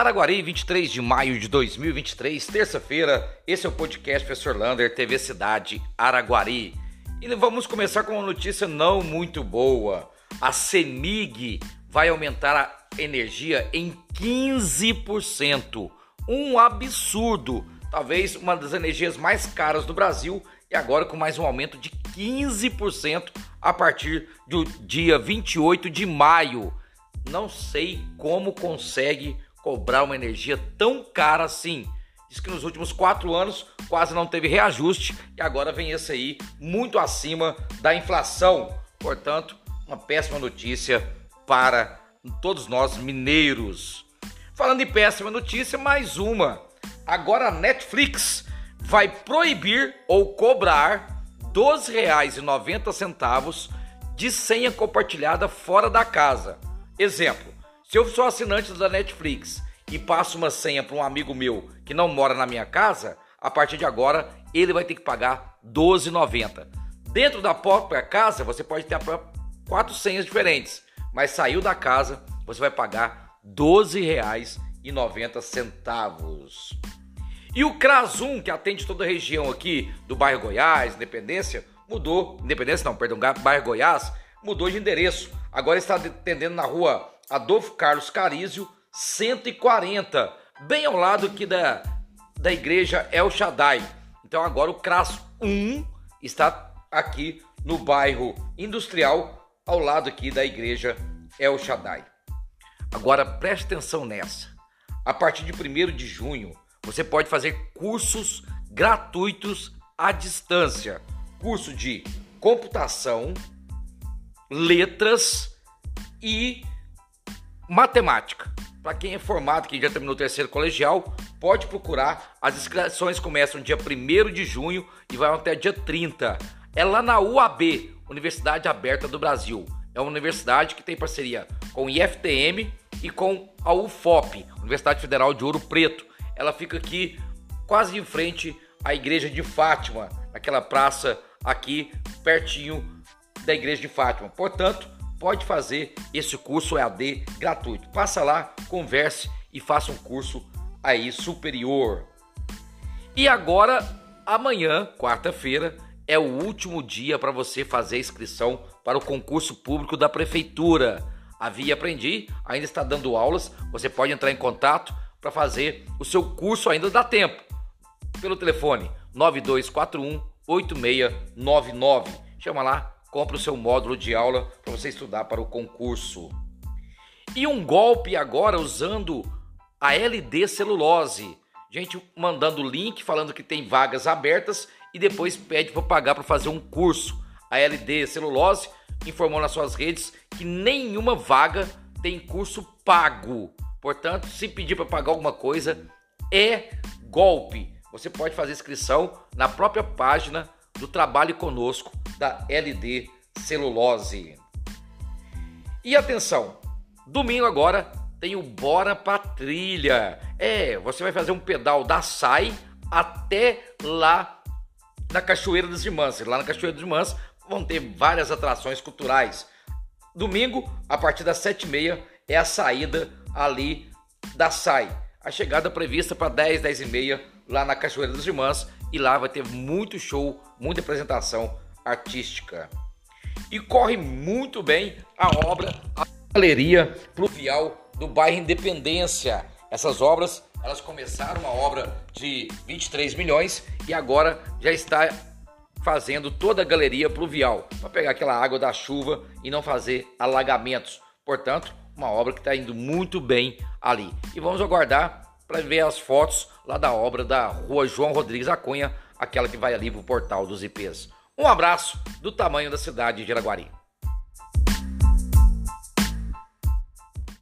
Araguari, 23 de maio de 2023, terça-feira. Esse é o podcast Professor Lander, TV Cidade Araguari. E vamos começar com uma notícia não muito boa. A CEMIG vai aumentar a energia em 15%. Um absurdo. Talvez uma das energias mais caras do Brasil e agora com mais um aumento de 15% a partir do dia 28 de maio. Não sei como consegue cobrar uma energia tão cara assim. Diz que nos últimos quatro anos quase não teve reajuste e agora vem esse aí muito acima da inflação. Portanto, uma péssima notícia para todos nós mineiros. Falando em péssima notícia, mais uma. Agora a Netflix vai proibir ou cobrar R$ 12,90 de senha compartilhada fora da casa. Exemplo: se eu sou assinante da Netflix e passo uma senha para um amigo meu que não mora na minha casa, a partir de agora ele vai ter que pagar R$ 12,90. Dentro da própria casa você pode ter quatro senhas diferentes, mas saiu da casa você vai pagar R$ 12,90. E o Crasum, que atende toda a região aqui do bairro Goiás, Independência, mudou, Independência não, perdão, bairro Goiás, mudou de endereço. Agora está atendendo na rua Adolfo Carlos Carizio, 140, bem ao lado aqui da, da igreja El Shaddai. Então agora o CRAS 1 está aqui no bairro Industrial, ao lado aqui da igreja El Shaddai. Agora preste atenção nessa. A partir de 1 de junho, você pode fazer cursos gratuitos à distância. Curso de computação, letras e matemática. Para quem é formado, que já terminou o terceiro colegial, pode procurar. As inscrições começam dia 1 de junho e vai até dia 30. É lá na UAB, Universidade Aberta do Brasil. É uma universidade que tem parceria com o IFTM e com a UFOP, Universidade Federal de Ouro Preto ela fica aqui quase em frente à igreja de Fátima, naquela praça aqui pertinho da igreja de Fátima. Portanto, pode fazer esse curso EAD gratuito. Passa lá, converse e faça um curso aí superior. E agora, amanhã, quarta-feira, é o último dia para você fazer a inscrição para o concurso público da prefeitura. A Aprendi ainda está dando aulas, você pode entrar em contato para fazer o seu curso ainda dá tempo. Pelo telefone 9241 8699. Chama lá, compra o seu módulo de aula para você estudar para o concurso. E um golpe agora usando a LD celulose. Gente mandando link falando que tem vagas abertas e depois pede para pagar para fazer um curso. A LD celulose informou nas suas redes que nenhuma vaga tem curso pago. Portanto, se pedir para pagar alguma coisa, é golpe. Você pode fazer inscrição na própria página do Trabalho Conosco da LD Celulose. E atenção, domingo agora tem o Bora pra Trilha. É, você vai fazer um pedal da SAI até lá na Cachoeira dos Irmãs. Lá na Cachoeira dos Irmãs vão ter várias atrações culturais. Domingo, a partir das sete e meia, é a saída ali da SAI. A chegada prevista para 10, 10 e meia lá na Cachoeira das Irmãs e lá vai ter muito show, muita apresentação artística. E corre muito bem a obra, a galeria pluvial do bairro Independência. Essas obras, elas começaram uma obra de 23 milhões e agora já está fazendo toda a galeria pluvial para pegar aquela água da chuva e não fazer alagamentos. Portanto, uma obra que está indo muito bem ali. E vamos aguardar para ver as fotos lá da obra da rua João Rodrigues Acunha, aquela que vai ali para o portal dos IPs. Um abraço do tamanho da cidade de Araguari.